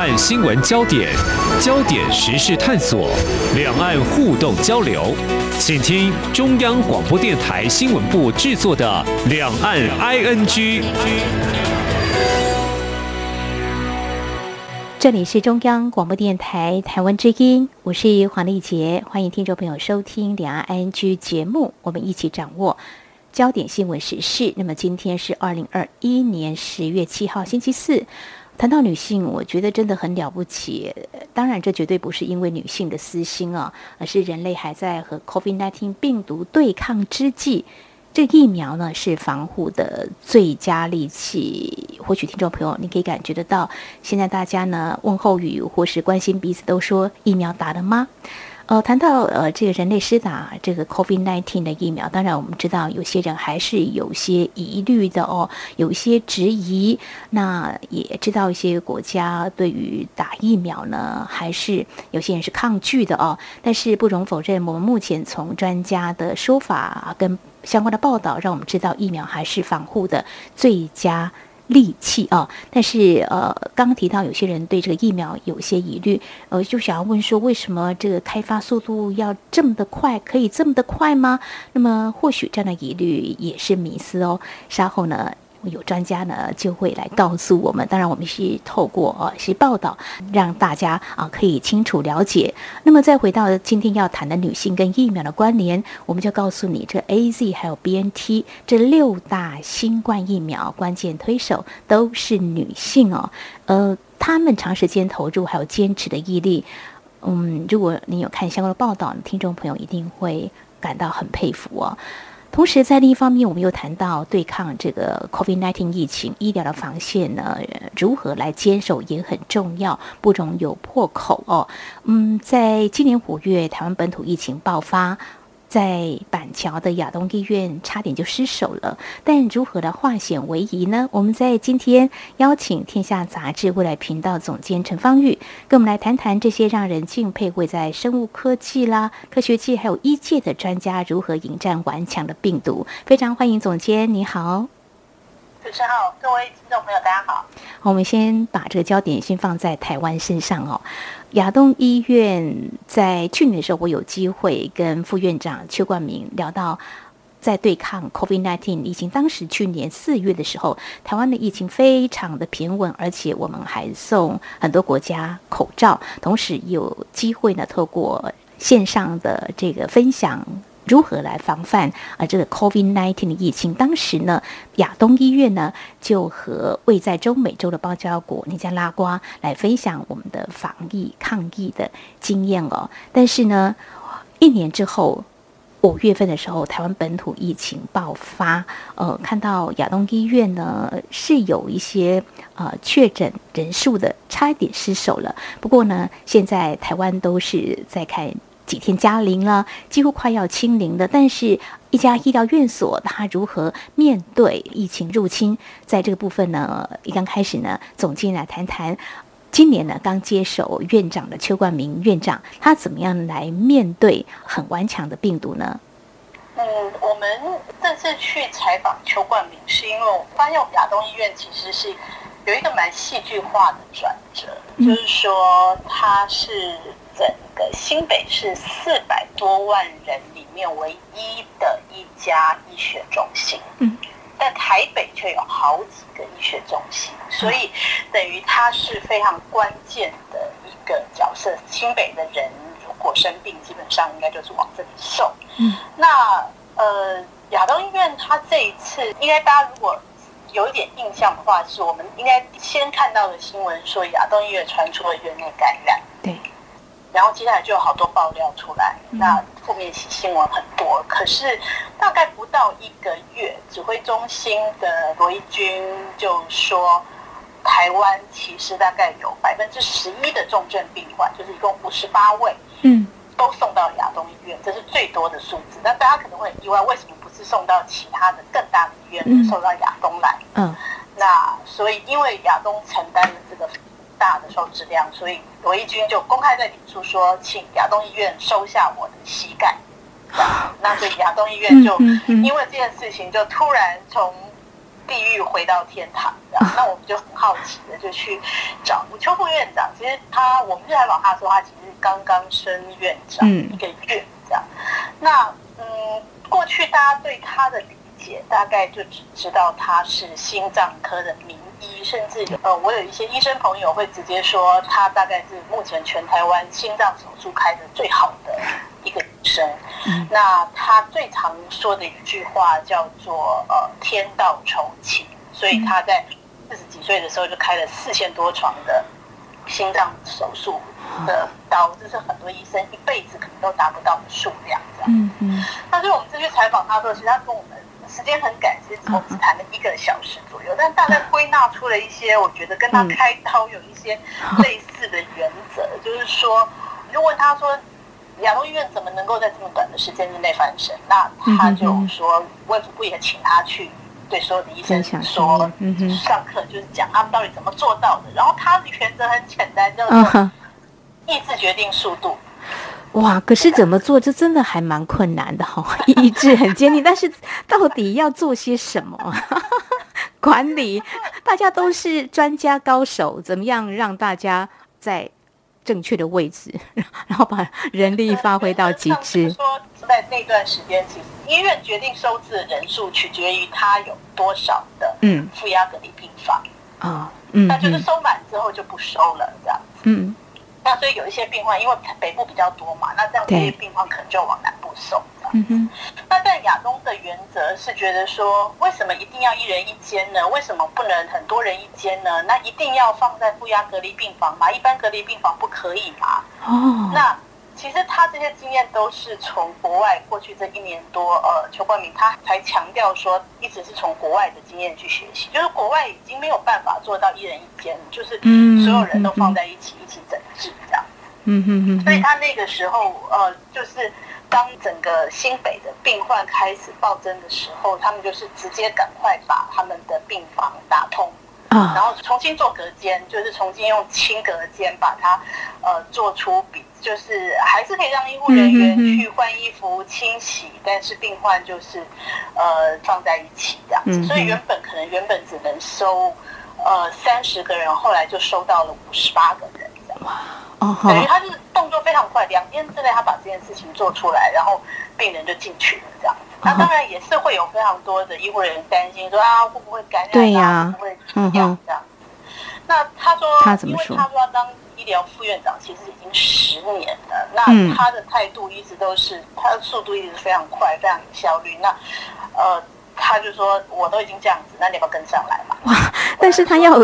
岸新闻焦点、焦点时事探索、两岸互动交流，请听中央广播电台新闻部制作的《两岸 ING》。这里是中央广播电台台湾之音，我是黄丽杰，欢迎听众朋友收听《两岸 ING》节目，我们一起掌握焦点新闻时事。那么今天是二零二一年十月七号，星期四。谈到女性，我觉得真的很了不起。当然，这绝对不是因为女性的私心啊，而是人类还在和 COVID-19 病毒对抗之际。这疫苗呢是防护的最佳利器，或许听众朋友你可以感觉得到，现在大家呢问候语或是关心彼此都说疫苗打了吗？呃，谈到呃这个人类施打这个 COVID-19 的疫苗，当然我们知道有些人还是有些疑虑的哦，有一些质疑。那也知道一些国家对于打疫苗呢，还是有些人是抗拒的哦。但是不容否认，我们目前从专家的说法跟相关的报道，让我们知道疫苗还是防护的最佳。利器啊，但是呃，刚刚提到有些人对这个疫苗有些疑虑，呃，就想要问说，为什么这个开发速度要这么的快？可以这么的快吗？那么或许这样的疑虑也是迷思哦。稍后呢？有专家呢就会来告诉我们，当然我们是透过呃是报道，让大家啊可以清楚了解。那么再回到今天要谈的女性跟疫苗的关联，我们就告诉你，这 A Z 还有 B N T 这六大新冠疫苗关键推手都是女性哦。呃，她们长时间投入还有坚持的毅力，嗯，如果你有看相关的报道，听众朋友一定会感到很佩服哦。同时，在另一方面，我们又谈到对抗这个 COVID-19 疫情，医疗的防线呢，如何来坚守也很重要，不容有破口哦。嗯，在今年五月，台湾本土疫情爆发。在板桥的亚东医院差点就失手了，但如何的化险为夷呢？我们在今天邀请天下杂志未来频道总监陈芳玉，跟我们来谈谈这些让人敬佩、会在生物科技啦、科学界还有医界的专家如何迎战顽强的病毒。非常欢迎总监，你好。主持人好，各位听众朋友，大家好。我们先把这个焦点先放在台湾身上哦。亚东医院在去年的时候，我有机会跟副院长邱冠明聊到，在对抗 COVID-19 疫情。当时去年四月的时候，台湾的疫情非常的平稳，而且我们还送很多国家口罩，同时有机会呢，透过线上的这个分享。如何来防范啊？这个 COVID-19 的疫情，当时呢，亚东医院呢就和位在中美洲的邦交国尼加拉瓜来分享我们的防疫抗疫的经验哦。但是呢，一年之后，五月份的时候，台湾本土疫情爆发，呃，看到亚东医院呢是有一些呃确诊人数的差一点失守了。不过呢，现在台湾都是在看。几天加零了，几乎快要清零了。但是，一家医疗院所它如何面对疫情入侵？在这个部分呢，一刚开始呢，总经理来谈谈，今年呢刚接手院长的邱冠明院长，他怎么样来面对很顽强的病毒呢？嗯，我们这次去采访邱冠明，是因为我发现我们亚东医院其实是有一个蛮戏剧化的转折，就是说他是。整个新北市四百多万人里面唯一的一家医学中心，嗯，但台北却有好几个医学中心，所以等于它是非常关键的一个角色。新北的人如果生病，基本上应该就是往这里送。嗯，那呃，亚东医院它这一次，应该大家如果有一点印象的话，是我们应该先看到的新闻说亚东医院传出了院内感染。对。然后接下来就有好多爆料出来，那负面新闻很多。可是大概不到一个月，指挥中心的罗一军就说，台湾其实大概有百分之十一的重症病患，就是一共五十八位，嗯，都送到亚东医院，这是最多的数字。那大家可能会很意外，为什么不是送到其他的更大的医院，送到亚东来？嗯，那所以因为亚东承担了这个。大的受质量，所以罗毅军就公开在脸书说，请亚东医院收下我的膝盖。那所以亚东医院就因为这件事情，就突然从地狱回到天堂，那我们就很好奇的就去找邱副院长。其实他，我们去采访他说，他其实刚刚升院长一个月这样。那嗯，过去大家对他的理解，大概就只知道他是心脏科的名医，甚至呃，我有一些医生朋友会直接说，他大概是目前全台湾心脏手术开的最好的一个医生。那他最常说的一句话叫做“呃，天道酬勤”，所以他在四十几岁的时候就开了四千多床的心脏手术的刀，这是很多医生一辈子可能都达不到的数量。嗯嗯。但是我们这去采访他的时候，其实他跟我们时间很赶，其实我们只谈了一个小时左右，但大概归纳出了一些，我觉得跟他开刀有一些类似的原则，就是说，就问他说。亚东医院怎么能够在这么短的时间之内翻身？那他就说，卫福部也请他去对所有的医生说，嗯上课就是讲他们到底怎么做到的。然后他的原则很简单，叫做意志决定速度。哇，可是怎么做？这真的还蛮困难的哈，意志很坚定，但是到底要做些什么？管理大家都是专家高手，怎么样让大家在？正确的位置，然后把人力发挥到极致。说在那段时间，其实医院决定收治的人数取决于他有多少的嗯负压隔离病房啊，嗯，那就是收满之后就不收了这样子。嗯，那所以有一些病患，因为北部比较多嘛，那这样这些病患可能就往南部送。嗯哼，那在亚东的原则是觉得说，为什么一定要一人一间呢？为什么不能很多人一间呢？那一定要放在负压隔离病房吗？一般隔离病房不可以吗？哦，那其实他这些经验都是从国外过去这一年多，呃，邱冠明他才强调说，一直是从国外的经验去学习，就是国外已经没有办法做到一人一间，就是所有人都放在一起一起整治这样。嗯嗯嗯，所以他那个时候，呃，就是。当整个新北的病患开始暴增的时候，他们就是直接赶快把他们的病房打通，然后重新做隔间，就是重新用轻隔间把它呃做出比，就是还是可以让医护人员去换衣服、清洗，但是病患就是呃放在一起这样子。所以原本可能原本只能收呃三十个人，后来就收到了五十八个人这样。等于他是动作非常快，两天之内他把这件事情做出来，然后病人就进去了这样子。那当然也是会有非常多的医护人员担心说啊会不会感染，对呀，会不会怎么样这样子。那他说，他怎么说？因为他说要当医疗副院长，其实已经十年了。那他的态度一直都是，他的速度一直非常快，非常有效率。那呃，他就说我都已经这样子，那你要不要跟上来嘛？哇！但是他要。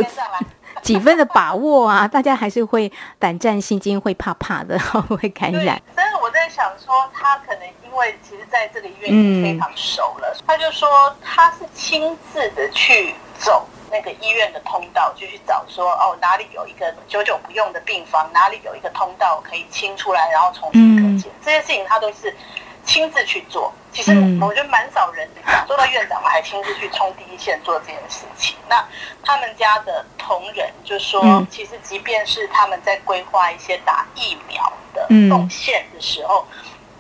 几分的把握啊！大家还是会胆战心惊，会怕怕的，会感染。但是我在想说，他可能因为其实在这个医院已经非常熟了，他就说他是亲自的去走那个医院的通道，就去找说哦哪里有一个久久不用的病房，哪里有一个通道可以清出来，然后重新隔间。这些事情他都是。亲自去做，其实我觉得蛮少人做到院长还亲自去冲第一线做这件事情。那他们家的同仁就说，其实即便是他们在规划一些打疫苗的动线的时候，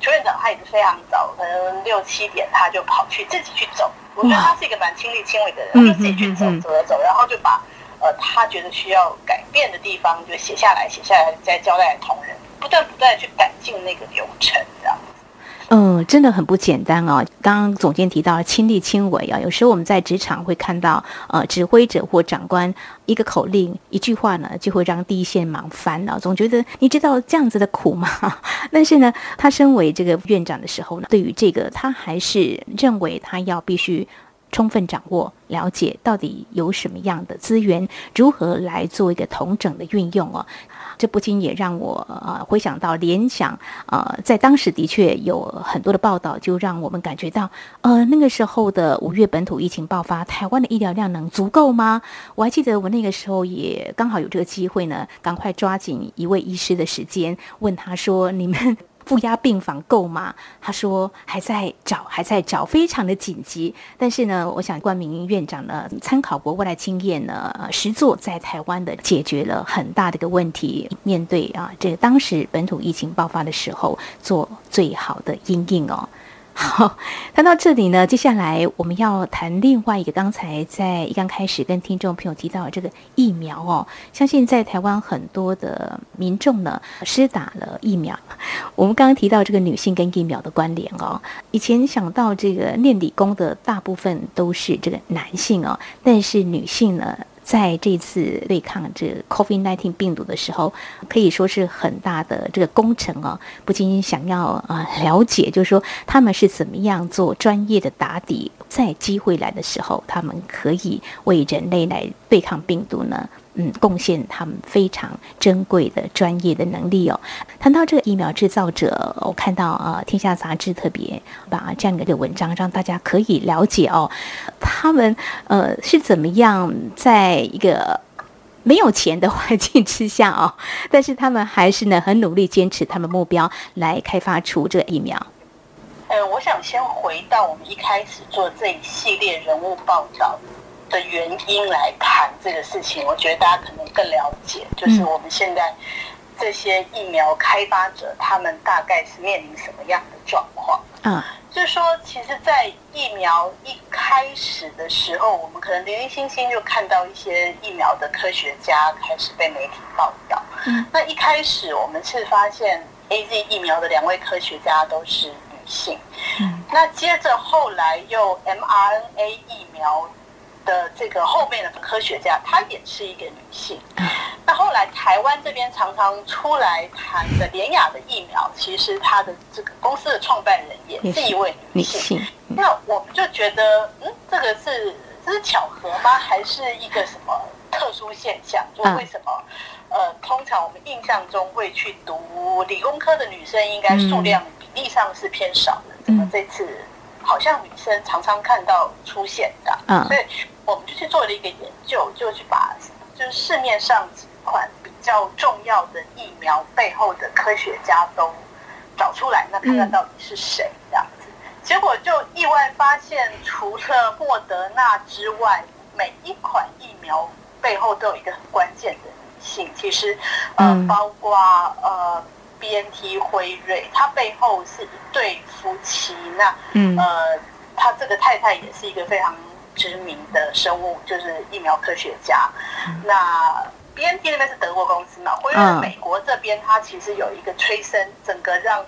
邱院长他也是非常早，可能六七点他就跑去自己去走。我觉得他是一个蛮亲力亲为的人，就自己去走走走走，然后就把呃他觉得需要改变的地方就写下来，写下来再交代同仁，不断不断去改进那个流程，这样。嗯，真的很不简单哦。刚刚总监提到亲力亲为啊，有时候我们在职场会看到，呃，指挥者或长官一个口令、一句话呢，就会让第一线忙翻了。总觉得你知道这样子的苦吗？但是呢，他身为这个院长的时候呢，对于这个他还是认为他要必须充分掌握、了解到底有什么样的资源，如何来做一个同整的运用哦。这不禁也让我呃回想到联想，呃，在当时的确有很多的报道，就让我们感觉到，呃，那个时候的五月本土疫情爆发，台湾的医疗量能足够吗？我还记得我那个时候也刚好有这个机会呢，赶快抓紧一位医师的时间，问他说：“你们。”负压病房够吗？他说还在找，还在找，非常的紧急。但是呢，我想冠名院长呢，参考国外的经验呢，实做在台湾的解决了很大的一个问题。面对啊，这个当时本土疫情爆发的时候，做最好的应应哦。好，谈到这里呢，接下来我们要谈另外一个。刚才在一刚开始跟听众朋友提到这个疫苗哦，相信在台湾很多的民众呢，施打了疫苗。我们刚刚提到这个女性跟疫苗的关联哦，以前想到这个念理工的大部分都是这个男性哦，但是女性呢？在这次对抗这 COVID-19 病毒的时候，可以说是很大的这个工程哦。不仅仅想要啊了解，就是说他们是怎么样做专业的打底，在机会来的时候，他们可以为人类来对抗病毒呢。嗯，贡献他们非常珍贵的专业的能力哦。谈到这个疫苗制造者，我看到啊，《天下杂志》特别把这样的一个文章，让大家可以了解哦，他们呃是怎么样在一个没有钱的环境之下哦，但是他们还是呢很努力坚持他们目标来开发出这个疫苗。呃，我想先回到我们一开始做这一系列人物报道。的原因来谈这个事情，我觉得大家可能更了解，就是我们现在这些疫苗开发者，他们大概是面临什么样的状况？嗯，就是说，其实，在疫苗一开始的时候，我们可能零零星星就看到一些疫苗的科学家开始被媒体报道。嗯，那一开始我们是发现 A Z 疫苗的两位科学家都是女性。嗯，那接着后来又 m R N A 疫苗。的这个后面的科学家，她也是一个女性。那后来台湾这边常常出来谈的联雅的疫苗，其实她的这个公司的创办人也是一位女性。那我们就觉得，嗯，这个是这是巧合吗？还是一个什么特殊现象？就为什么？呃，通常我们印象中会去读理工科的女生，应该数量比例上是偏少的。怎么这次好像女生常常看到出现的？嗯，所以。我们就去做了一个研究，就去把就是市面上几款比较重要的疫苗背后的科学家都找出来，那看看到底是谁这样子。结果就意外发现，除了莫德纳之外，每一款疫苗背后都有一个很关键的女性。其实，呃，包括呃 B N T 辉瑞，它背后是一对夫妻。那嗯呃，他这个太太也是一个非常。知名的生物就是疫苗科学家，那 B N T 那边是德国公司嘛，辉瑞美国这边它其实有一个催生整个让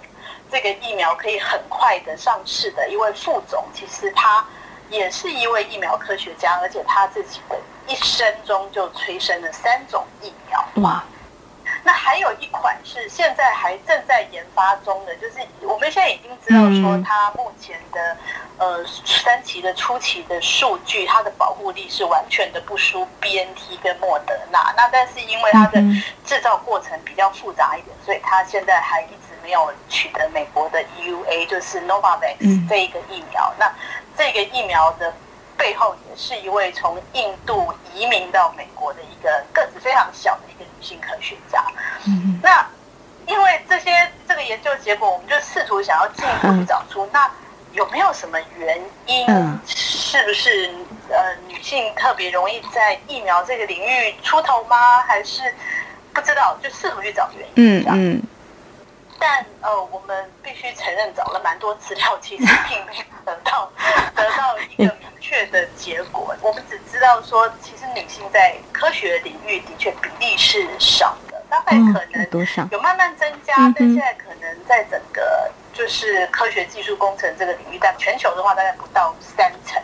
这个疫苗可以很快的上市的一位副总，其实他也是一位疫苗科学家，而且他自己的一生中就催生了三种疫苗。哇！那还有一款是现在还正在研发中的，就是我们现在已经知道说它目前的。呃，三期的初期的数据，它的保护力是完全的不输 B N T 跟莫德纳。那但是因为它的制造过程比较复杂一点，所以它现在还一直没有取得美国的 E U A，就是 Novavax 这一个疫苗。那这个疫苗的背后也是一位从印度移民到美国的一个个子非常小的一个女性科学家。那因为这些这个研究结果，我们就试图想要进一步去找出那。有没有什么原因？是不是呃女性特别容易在疫苗这个领域出头吗？还是不知道？就试图去找原因。嗯嗯。但呃，我们必须承认，找了蛮多资料，其实并没有得到得到一个明确的结果。我们只知道说，其实女性在科学领域的确比例是少的，大概可能有慢慢增加，但现在可能在整个。就是科学技术工程这个领域，但全球的话大概不到三成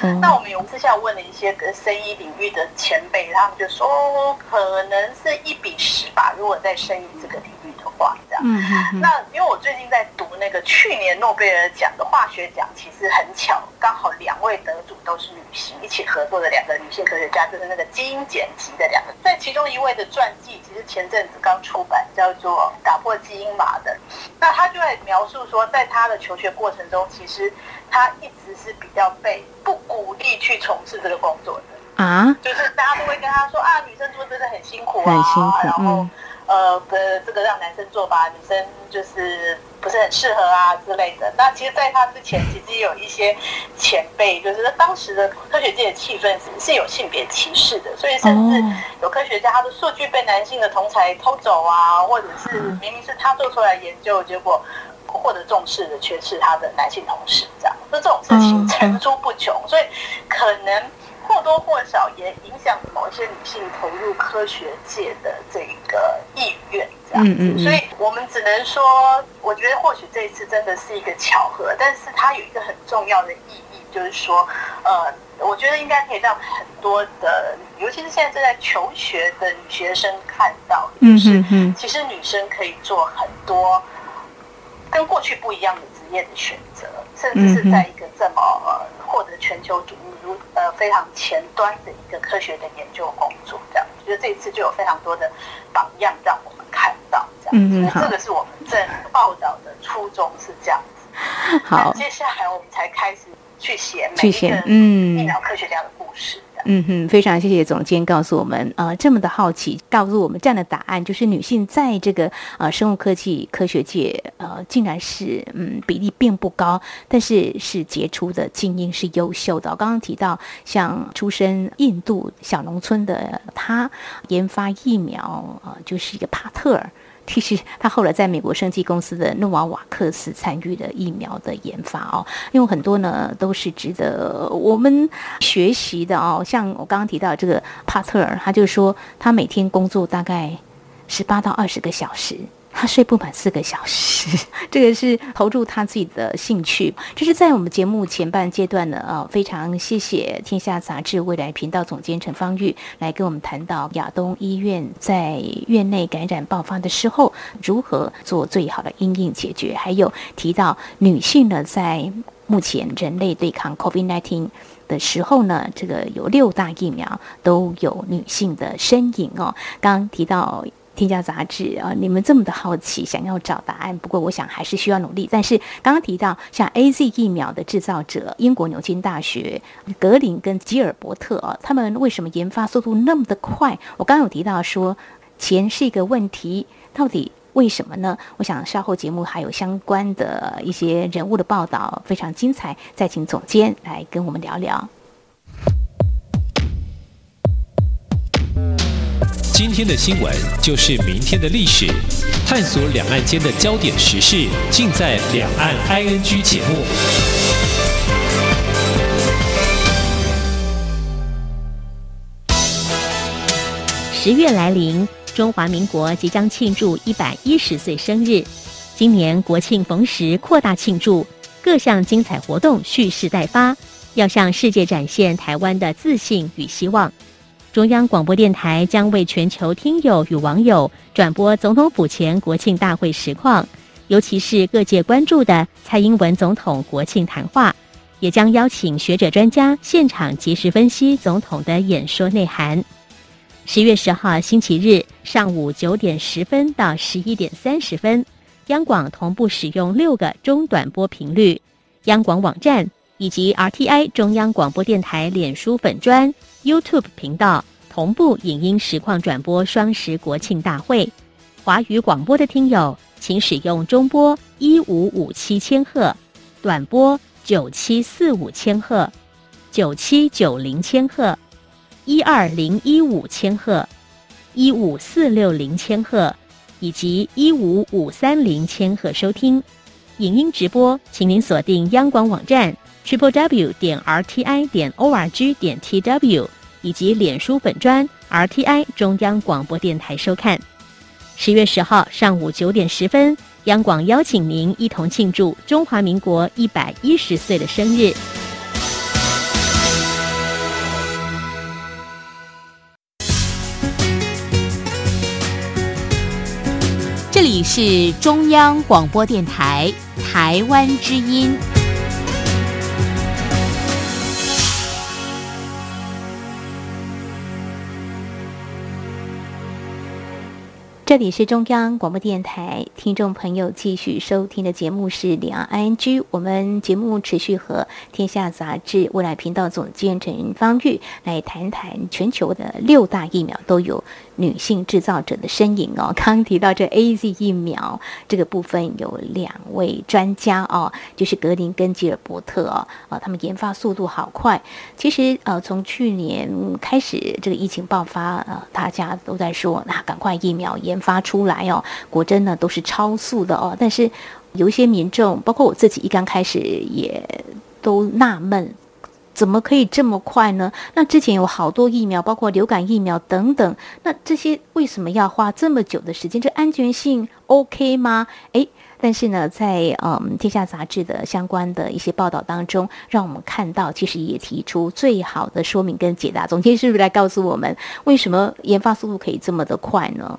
这样。那我们有私下问了一些跟生医领域的前辈，他们就说可能是一比十吧。如果在生医这个领域的话，这样。那因为我最近在读那个去年诺贝尔奖的化学奖，其实很巧，刚好两位得主都是女性，一起合作的两个女性科学家，就是那个基因剪辑的两个。在其中一位的传记，其实前阵子刚出版，叫做《打破基因码》的。那他就在描述说，在他的求学过程中，其实他一直是比较被不鼓励去从事这个工作的啊，就是大家都会跟他说啊，女生做真的很辛苦啊，然后。呃，的这个让男生做吧，女生就是不是很适合啊之类的。那其实，在他之前，其实也有一些前辈，就是当时的科学界的气氛是是有性别歧视的，所以甚至有科学家他的数据被男性的同才偷走啊，或者是明明是他做出来研究，结果获得重视的却是他的男性同事，这样，那这种事情层出不穷，所以可能或多或少也影响某一些女性投入科学界的这个意愿，这样子。所以我们只能说，我觉得或许这一次真的是一个巧合，但是它有一个很重要的意义，就是说，呃。我觉得应该可以让很多的，尤其是现在正在求学的女学生看到，就是其实女生可以做很多跟过去不一样的职业的选择，甚至是在一个这么呃获得全球瞩目、如呃非常前端的一个科学的研究工作。这样，觉得这一次就有非常多的榜样让我们看到。这样，这个是我们这报道的初衷是这样子。好，接下来我们才开始。去写每一个嗯疫苗科学家的故事。嗯嗯哼，非常谢谢总监告诉我们，呃，这么的好奇，告诉我们这样的答案，就是女性在这个呃生物科技科学界，呃，竟然是嗯比例并不高，但是是杰出的精英，是优秀的。刚刚提到像出身印度小农村的他，研发疫苗，呃，就是一个帕特尔。其实他后来在美国生技公司的诺瓦瓦克斯参与了疫苗的研发哦，因为很多呢都是值得我们学习的哦。像我刚刚提到这个帕特尔，他就说他每天工作大概十八到二十个小时。他睡不满四个小时，这个是投入他自己的兴趣。这是在我们节目前半阶段呢，啊，非常谢谢天下杂志未来频道总监陈芳玉来跟我们谈到亚东医院在院内感染爆发的时候如何做最好的因应解决，还有提到女性呢在目前人类对抗 COVID-19 的时候呢，这个有六大疫苗都有女性的身影哦。刚提到。添加杂志啊，你们这么的好奇，想要找答案。不过我想还是需要努力。但是刚刚提到像 A Z 疫苗的制造者，英国牛津大学格林跟吉尔伯特啊，他们为什么研发速度那么的快？我刚刚有提到说钱是一个问题，到底为什么呢？我想稍后节目还有相关的一些人物的报道，非常精彩，再请总监来跟我们聊聊。今天的新闻就是明天的历史，探索两岸间的焦点时事，尽在《两岸 ING》节目。十月来临，中华民国即将庆祝一百一十岁生日。今年国庆逢时，扩大庆祝，各项精彩活动蓄势待发，要向世界展现台湾的自信与希望。中央广播电台将为全球听友与网友转播总统府前国庆大会实况，尤其是各界关注的蔡英文总统国庆谈话，也将邀请学者专家现场及时分析总统的演说内涵。十月十号星期日上午九点十分到十一点三十分，央广同步使用六个中短波频率，央广网站以及 RTI 中央广播电台脸书粉专。YouTube 频道同步影音实况转播双十国庆大会，华语广播的听友请使用中波一五五七千赫、短波九七四五千赫、九七九零千赫、一二零一五千赫、一五四六零千赫以及一五五三零千赫收听。影音直播，请您锁定央广网站。Triple w 点 r t i 点 o r g 点 t w 以及脸书粉专 r t i 中央广播电台收看。十月十号上午九点十分，央广邀请您一同庆祝中华民国一百一十岁的生日。这里是中央广播电台台湾之音。这里是中央广播电台，听众朋友继续收听的节目是《两岸 ING》，我们节目持续和天下杂志未来频道总监陈方玉来谈谈全球的六大疫苗都有。女性制造者的身影哦，刚刚提到这 A Z 疫苗这个部分有两位专家哦，就是格林跟吉尔伯特哦，啊，他们研发速度好快。其实呃，从去年开始这个疫情爆发，呃，大家都在说，那赶快疫苗研发出来哦，果真呢都是超速的哦。但是有一些民众，包括我自己，一刚开始也都纳闷。怎么可以这么快呢？那之前有好多疫苗，包括流感疫苗等等，那这些为什么要花这么久的时间？这安全性 OK 吗？诶，但是呢，在嗯《天下》杂志的相关的一些报道当中，让我们看到，其实也提出最好的说明跟解答。总监是不是来告诉我们，为什么研发速度可以这么的快呢？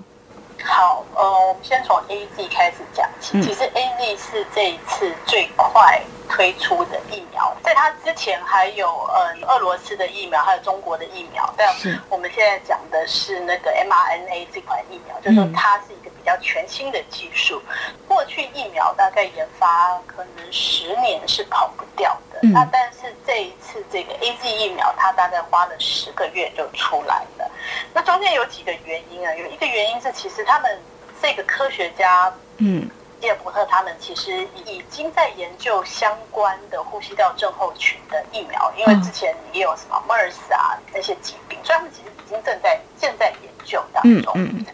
好，呃，我们先从 A Z 开始讲起。其实 A Z 是这一次最快推出的疫苗，在它之前还有呃俄罗斯的疫苗，还有中国的疫苗。但我们现在讲的是那个 m R N A 这款疫苗，就是说它是一个比较全新的技术。过去疫苗大概研发可能十年是跑不掉的，那但是这一次这个 A Z 疫苗，它大概花了十个月就出来了。那中间有几个原因啊？有一个原因是，其实他们这个科学家，嗯，叶伯特他们其实已经在研究相关的呼吸道症候群的疫苗，因为之前也有什么 MERS 啊那些疾病，所以他们其实已经正在正在研究当中。嗯嗯。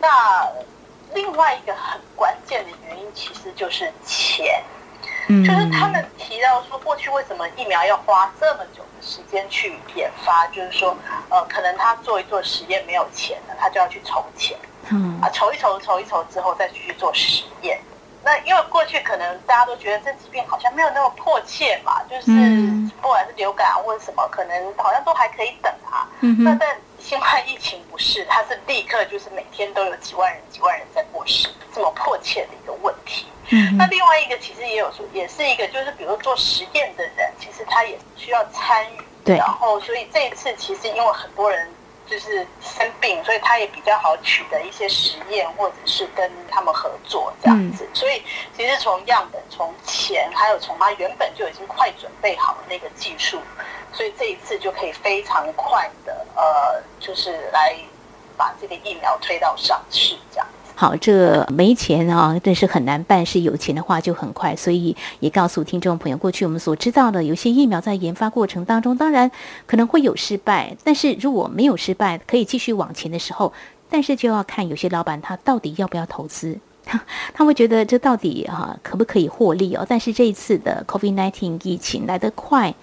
那另外一个很关键的原因，其实就是钱。就是他们提到说，过去为什么疫苗要花这么久的时间去研发？就是说，呃，可能他做一做实验没有钱了，他就要去筹钱，嗯，啊，筹一筹，筹一筹之后再继续做实验。那因为过去可能大家都觉得这疾病好像没有那么迫切嘛，就是不管是流感啊或者什么，可能好像都还可以等啊。嗯那但新冠疫情不是，它是立刻就是每天都有几万人、几万人在过世，这么迫切的一个问题。嗯那另外一个其实也有说，也是一个，就是比如做实验的人，其实他也需要参与。对。然后，所以这一次其实因为很多人就是生病，所以他也比较好取得一些实验，或者是跟他们合作这样子。所以其实从样本、从钱，还有从他原本就已经快准备好的那个技术，所以这一次就可以非常快的呃，就是来把这个疫苗推到上市这样。好，这没钱啊，但是很难办；是有钱的话就很快。所以也告诉听众朋友，过去我们所知道的，有些疫苗在研发过程当中，当然可能会有失败，但是如果没有失败，可以继续往前的时候，但是就要看有些老板他到底要不要投资，他会觉得这到底啊可不可以获利哦？但是这一次的 COVID-19 疫情来得快，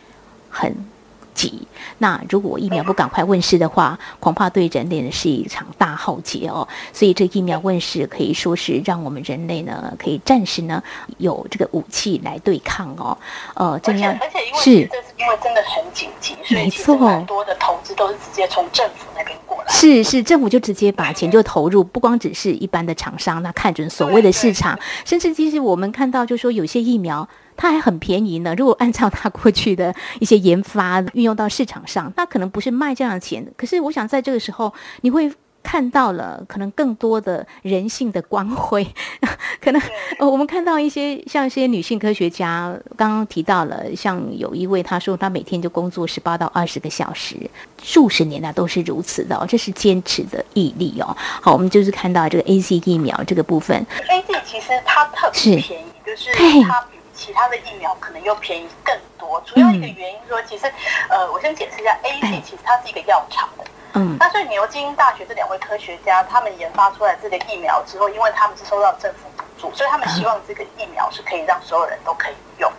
很。急，那如果疫苗不赶快问世的话，恐怕对人类呢是一场大浩劫哦。所以这疫苗问世可以说是让我们人类呢可以暂时呢有这个武器来对抗哦。呃，这样而且因为是这是因为真的很紧急，所以其实很多的投资都是直接从政府那边过来。是是，政府就直接把钱就投入，不光只是一般的厂商，那看准所谓的市场，甚至其实我们看到就说有些疫苗。它还很便宜呢。如果按照它过去的一些研发 运用到市场上，那可能不是卖这样的钱。可是我想在这个时候，你会看到了可能更多的人性的光辉。可能呃，我们看到一些像一些女性科学家，刚刚提到了，像有一位她说她每天就工作十八到二十个小时，数十年来都是如此的，这是坚持的毅力哦。好，我们就是看到这个 A C 疫苗这个部分，A C 其实它特别便宜，就是它。其他的疫苗可能又便宜更多，主要一个原因说，其实，呃，我先解释一下，A Z 其实它是一个药厂的，嗯，那所以牛津大学这两位科学家他们研发出来这个疫苗之后，因为他们是收到政府补助，所以他们希望这个疫苗是可以让所有人都可以用，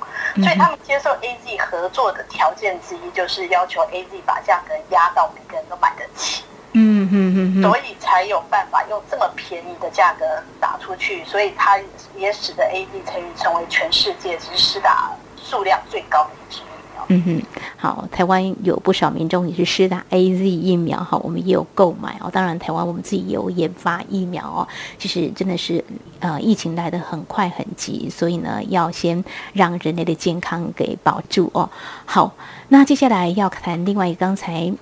所以他们接受 A Z 合作的条件之一就是要求 A Z 把价格压到每个人都买得起。嗯嗯嗯，所以才有办法用这么便宜的价格打出去，所以它也使得 A Z 成成为全世界只施打数量最高的一支疫苗。嗯哼，好，台湾有不少民众也是施打 A Z 疫苗哈，我们也有购买哦。当然，台湾我们自己也有研发疫苗哦。其实真的是呃，疫情来的很快很急，所以呢，要先让人类的健康给保住哦。好，那接下来要谈另外一个刚才。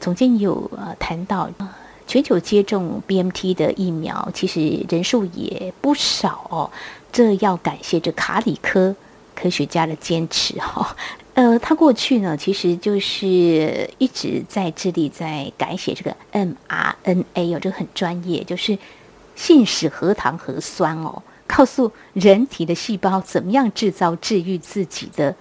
总监有呃谈到，全球接种 BMT 的疫苗，其实人数也不少哦。这要感谢这卡里科科学家的坚持哈。呃，他过去呢，其实就是一直在致力在改写这个 mRNA 哦，这个很专业，就是信使核糖核酸哦，告诉人体的细胞怎么样制造治愈自己的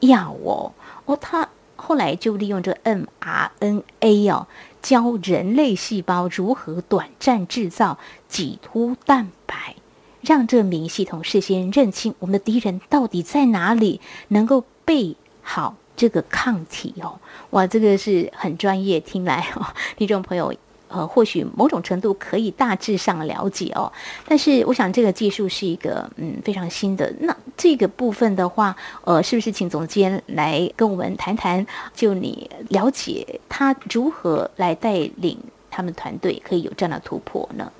药哦。哦，他。后来就利用这 mRNA 哦，教人类细胞如何短暂制造几突蛋白，让这免疫系统事先认清我们的敌人到底在哪里，能够备好这个抗体哦。哇，这个是很专业，听来哦，听众朋友。呃，或许某种程度可以大致上了解哦，但是我想这个技术是一个嗯非常新的。那这个部分的话，呃，是不是请总监来跟我们谈谈？就你了解他如何来带领他们团队可以有这样的突破呢？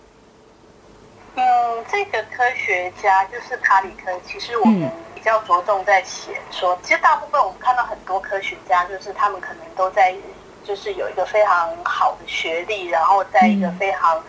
嗯，这个科学家就是卡里科，其实我们比较着重在写说，其实大部分我们看到很多科学家，就是他们可能都在。就是有一个非常好的学历，然后在一个非常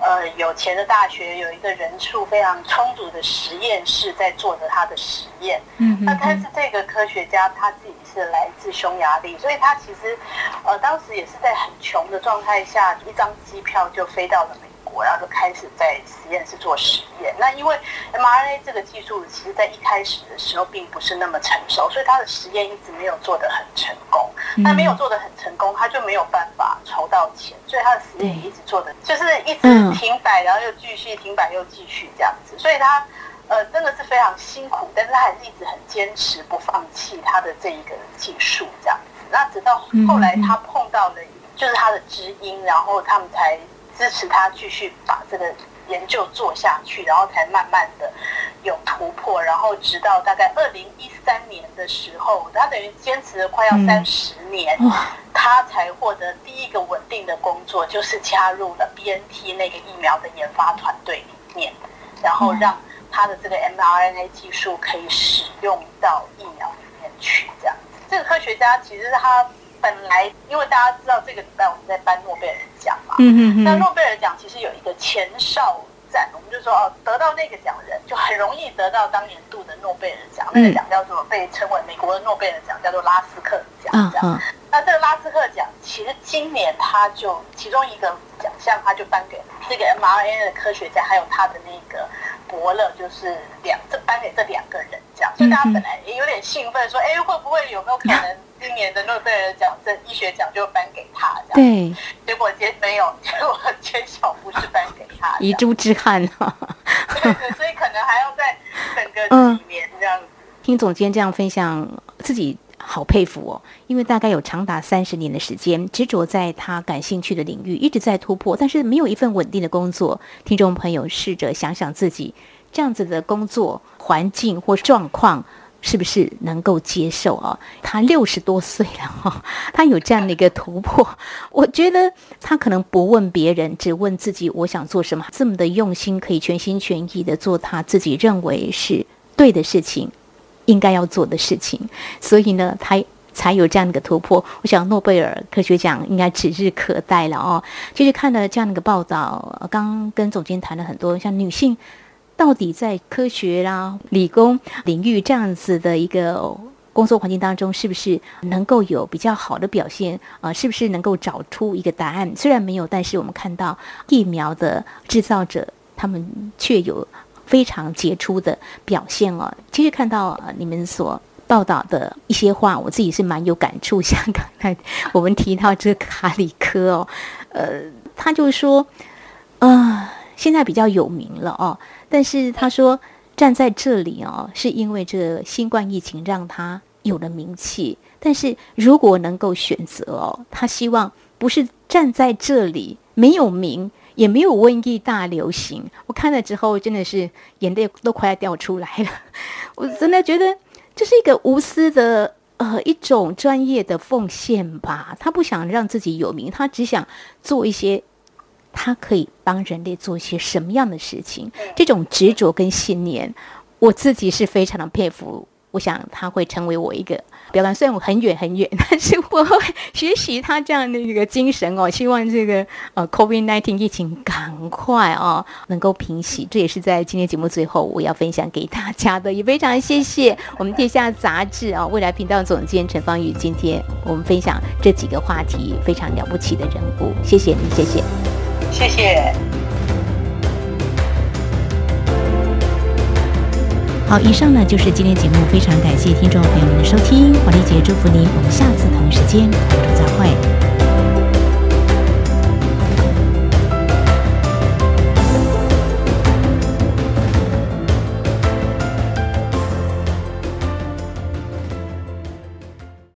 呃有钱的大学，有一个人数非常充足的实验室在做着他的实验。嗯，那但是这个科学家他自己是来自匈牙利，所以他其实呃当时也是在很穷的状态下，一张机票就飞到了美。然后就开始在实验室做实验。那因为 mRNA 这个技术，其实在一开始的时候并不是那么成熟，所以他的实验一直没有做得很成功。那没有做得很成功，他就没有办法筹到钱，所以他的实验也一直做的就是一直停摆，然后又继续停摆又继续这样子。所以他呃真的是非常辛苦，但是他还是一直很坚持不放弃他的这一个技术这样子。那直到后来他碰到了就是他的知音，然后他们才。支持他继续把这个研究做下去，然后才慢慢的有突破，然后直到大概二零一三年的时候，他等于坚持了快要三十年，他才获得第一个稳定的工作，就是加入了 B N T 那个疫苗的研发团队里面，然后让他的这个 m R N A 技术可以使用到疫苗里面去。这样，这个科学家其实他。本来，因为大家知道这个礼拜我们在颁诺贝尔奖嘛，嗯嗯嗯那诺贝尔奖其实有一个前哨战，我们就说哦，得到那个奖的人就很容易得到当年度的诺贝尔奖。那个奖叫做被称为美国的诺贝尔奖，叫做拉斯克奖。这样，那这个拉斯克奖其实今年他就其中一个奖项，他就颁给这个 mRNA 的科学家，还有他的那个伯乐，就是两这颁给这两个人这样。所以大家本来兴奋，说哎，会不会有没有可能？今年的诺贝尔奖，这医学奖就颁给他，这样。对。结果结没有，结果 揭晓不是颁给他。遗珠之憾啊。对对，所以可能还要再等个几年这样子。听总监这样分享，自己好佩服哦，因为大概有长达三十年的时间，执着在他感兴趣的领域，一直在突破，但是没有一份稳定的工作。听众朋友，试着想想自己这样子的工作环境或状况。是不是能够接受啊？他六十多岁了哈，他有这样的一个突破，我觉得他可能不问别人，只问自己，我想做什么，这么的用心，可以全心全意的做他自己认为是对的事情，应该要做的事情，所以呢，他才有这样的一个突破。我想诺贝尔科学奖应该指日可待了哦。其实看了这样的一个报道，刚跟总监谈了很多，像女性。到底在科学啦、理工领域这样子的一个工作环境当中，是不是能够有比较好的表现？啊，是不是能够找出一个答案？虽然没有，但是我们看到疫苗的制造者，他们却有非常杰出的表现哦。其实看到你们所报道的一些话，我自己是蛮有感触。像刚才我们提到这个卡里科哦，呃，他就说，啊，现在比较有名了哦。但是他说站在这里哦，是因为这新冠疫情让他有了名气。但是如果能够选择哦，他希望不是站在这里没有名，也没有瘟疫大流行。我看了之后真的是眼泪都快要掉出来了。我真的觉得这是一个无私的呃一种专业的奉献吧。他不想让自己有名，他只想做一些。他可以帮人类做一些什么样的事情？这种执着跟信念，我自己是非常的佩服。我想他会成为我一个表达，虽然我很远很远，但是我会学习他这样的一个精神哦。希望这个呃，COVID-19 疫情赶快哦能够平息。这也是在今天节目最后我要分享给大家的，也非常谢谢我们天下杂志啊未来频道总监陈芳宇，今天我们分享这几个话题，非常了不起的人物，谢谢你，谢谢。谢谢。好，以上呢就是今天节目，非常感谢听众朋友们的收听，黄丽姐祝福您，我们下次同一时间。